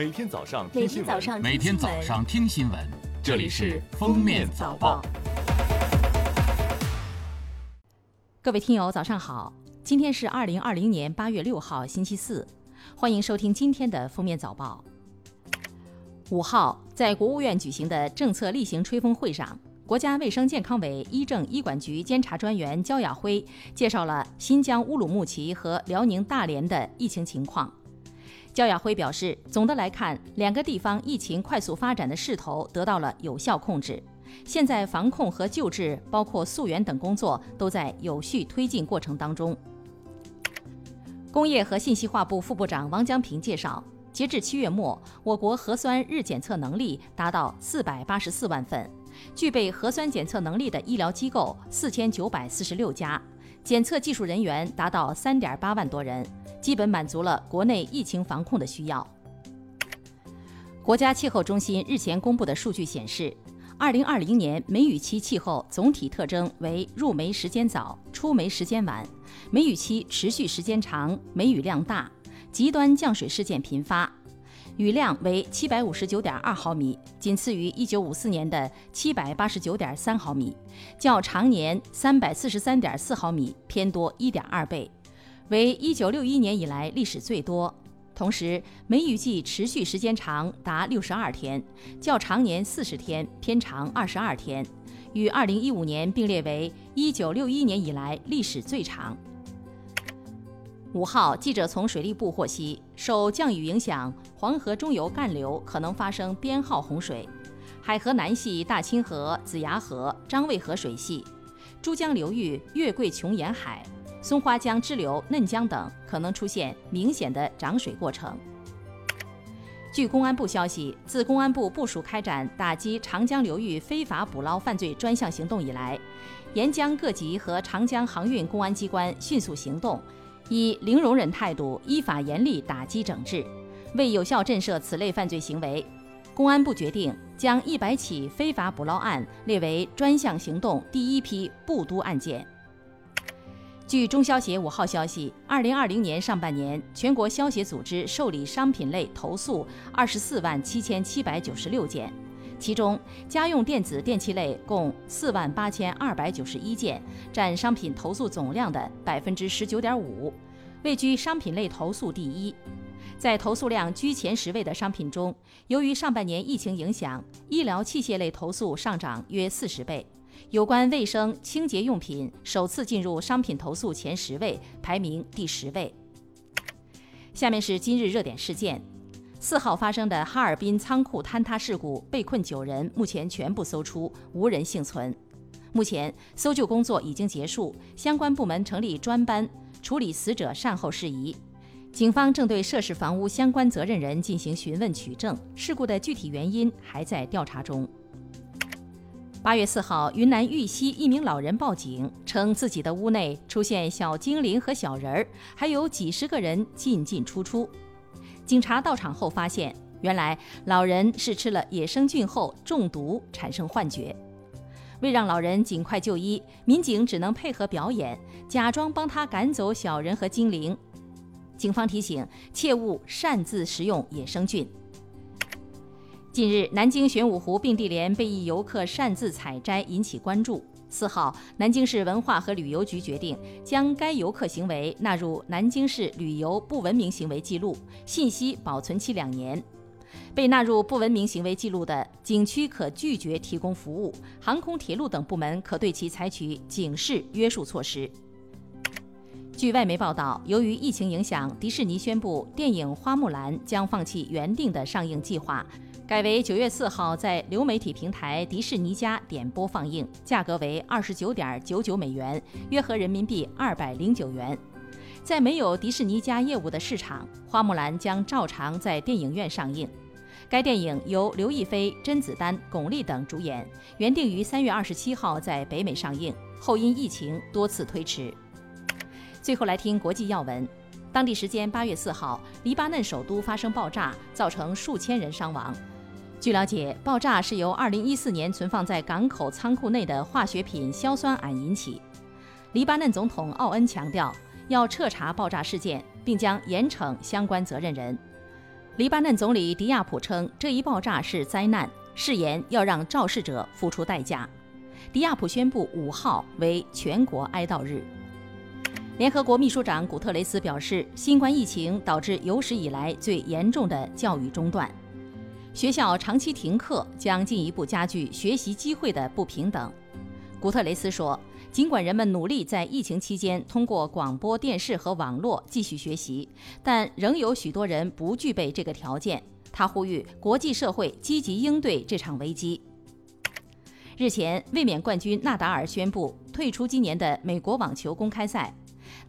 每天早上听新闻，每天早上听新闻，这里是《封面早报》。各位听友，早上好！今天是二零二零年八月六号，星期四，欢迎收听今天的封面早报。五号，在国务院举行的政策例行吹风会上，国家卫生健康委医政医管局监察专员焦亚辉介绍了新疆乌鲁木齐和辽宁大连的疫情情况。焦亚辉表示，总的来看，两个地方疫情快速发展的势头得到了有效控制。现在防控和救治，包括溯源等工作都在有序推进过程当中。工业和信息化部副部长王江平介绍，截至七月末，我国核酸日检测能力达到四百八十四万份，具备核酸检测能力的医疗机构四千九百四十六家，检测技术人员达到三点八万多人，基本满足了国内疫情防控的需要。国家气候中心日前公布的数据显示，二零二零年梅雨期气候总体特征为入梅时间早、出梅时间晚，梅雨期持续时间长，梅雨量大，极端降水事件频发，雨量为七百五十九点二毫米，仅次于一九五四年的七百八十九点三毫米，较常年三百四十三点四毫米偏多一点二倍，为一九六一年以来历史最多。同时，梅雨季持续时间长达六十二天，较常年四十天偏长二十二天，与二零一五年并列为一九六一年以来历史最长。五号，记者从水利部获悉，受降雨影响，黄河中游干流可能发生编号洪水，海河南系大清河、子牙河、张卫河水系，珠江流域月桂琼沿海。松花江支流嫩江等可能出现明显的涨水过程。据公安部消息，自公安部部署开展打击长江流域非法捕捞犯罪专项行动以来，沿江各级和长江航运公安机关迅速行动，以零容忍态度依法严厉打击整治。为有效震慑此类犯罪行为，公安部决定将一百起非法捕捞案列为专项行动第一批部督案件。据中消协五号消息，二零二零年上半年，全国消协组织受理商品类投诉二十四万七千七百九十六件，其中家用电子电器类共四万八千二百九十一件，占商品投诉总量的百分之十九点五，位居商品类投诉第一。在投诉量居前十位的商品中，由于上半年疫情影响，医疗器械类投诉上涨约四十倍。有关卫生清洁用品首次进入商品投诉前十位，排名第十位。下面是今日热点事件：四号发生的哈尔滨仓库坍塌事故，被困九人目前全部搜出，无人幸存。目前搜救工作已经结束，相关部门成立专班处理死者善后事宜。警方正对涉事房屋相关责任人进行询问取证，事故的具体原因还在调查中。八月四号，云南玉溪一名老人报警称，自己的屋内出现小精灵和小人儿，还有几十个人进进出出。警察到场后发现，原来老人是吃了野生菌后中毒，产生幻觉。为让老人尽快就医，民警只能配合表演，假装帮他赶走小人和精灵。警方提醒，切勿擅自食用野生菌。近日，南京玄武湖并蒂莲被一游客擅自采摘，引起关注。四号，南京市文化和旅游局决定将该游客行为纳入南京市旅游不文明行为记录，信息保存期两年。被纳入不文明行为记录的景区可拒绝提供服务，航空、铁路等部门可对其采取警示约束措施。据外媒报道，由于疫情影响，迪士尼宣布电影《花木兰》将放弃原定的上映计划。改为九月四号在流媒体平台迪士尼家点播放映，价格为二十九点九九美元，约合人民币二百零九元。在没有迪士尼家业务的市场，《花木兰》将照常在电影院上映。该电影由刘亦菲、甄子丹、巩俐等主演，原定于三月二十七号在北美上映，后因疫情多次推迟。最后来听国际要闻，当地时间八月四号，黎巴嫩首都发生爆炸，造成数千人伤亡。据了解，爆炸是由2014年存放在港口仓库内的化学品硝酸铵引起。黎巴嫩总统奥恩强调，要彻查爆炸事件，并将严惩相关责任人。黎巴嫩总理迪亚普称，这一爆炸是灾难，誓言要让肇事者付出代价。迪亚普宣布五号为全国哀悼日。联合国秘书长古特雷斯表示，新冠疫情导致有史以来最严重的教育中断，学校长期停课将进一步加剧学习机会的不平等。古特雷斯说。尽管人们努力在疫情期间通过广播电视和网络继续学习，但仍有许多人不具备这个条件。他呼吁国际社会积极应对这场危机。日前，卫冕冠军纳达尔宣布退出今年的美国网球公开赛。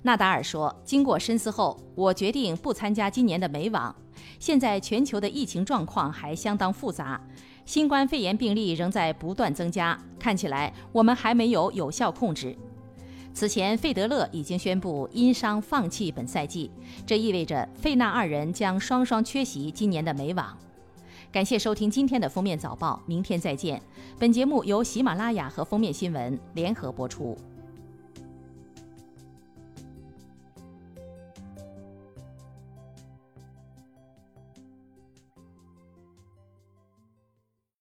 纳达尔说：“经过深思后，我决定不参加今年的美网。现在全球的疫情状况还相当复杂。”新冠肺炎病例仍在不断增加，看起来我们还没有有效控制。此前，费德勒已经宣布因伤放弃本赛季，这意味着费纳二人将双双缺席今年的美网。感谢收听今天的封面早报，明天再见。本节目由喜马拉雅和封面新闻联合播出。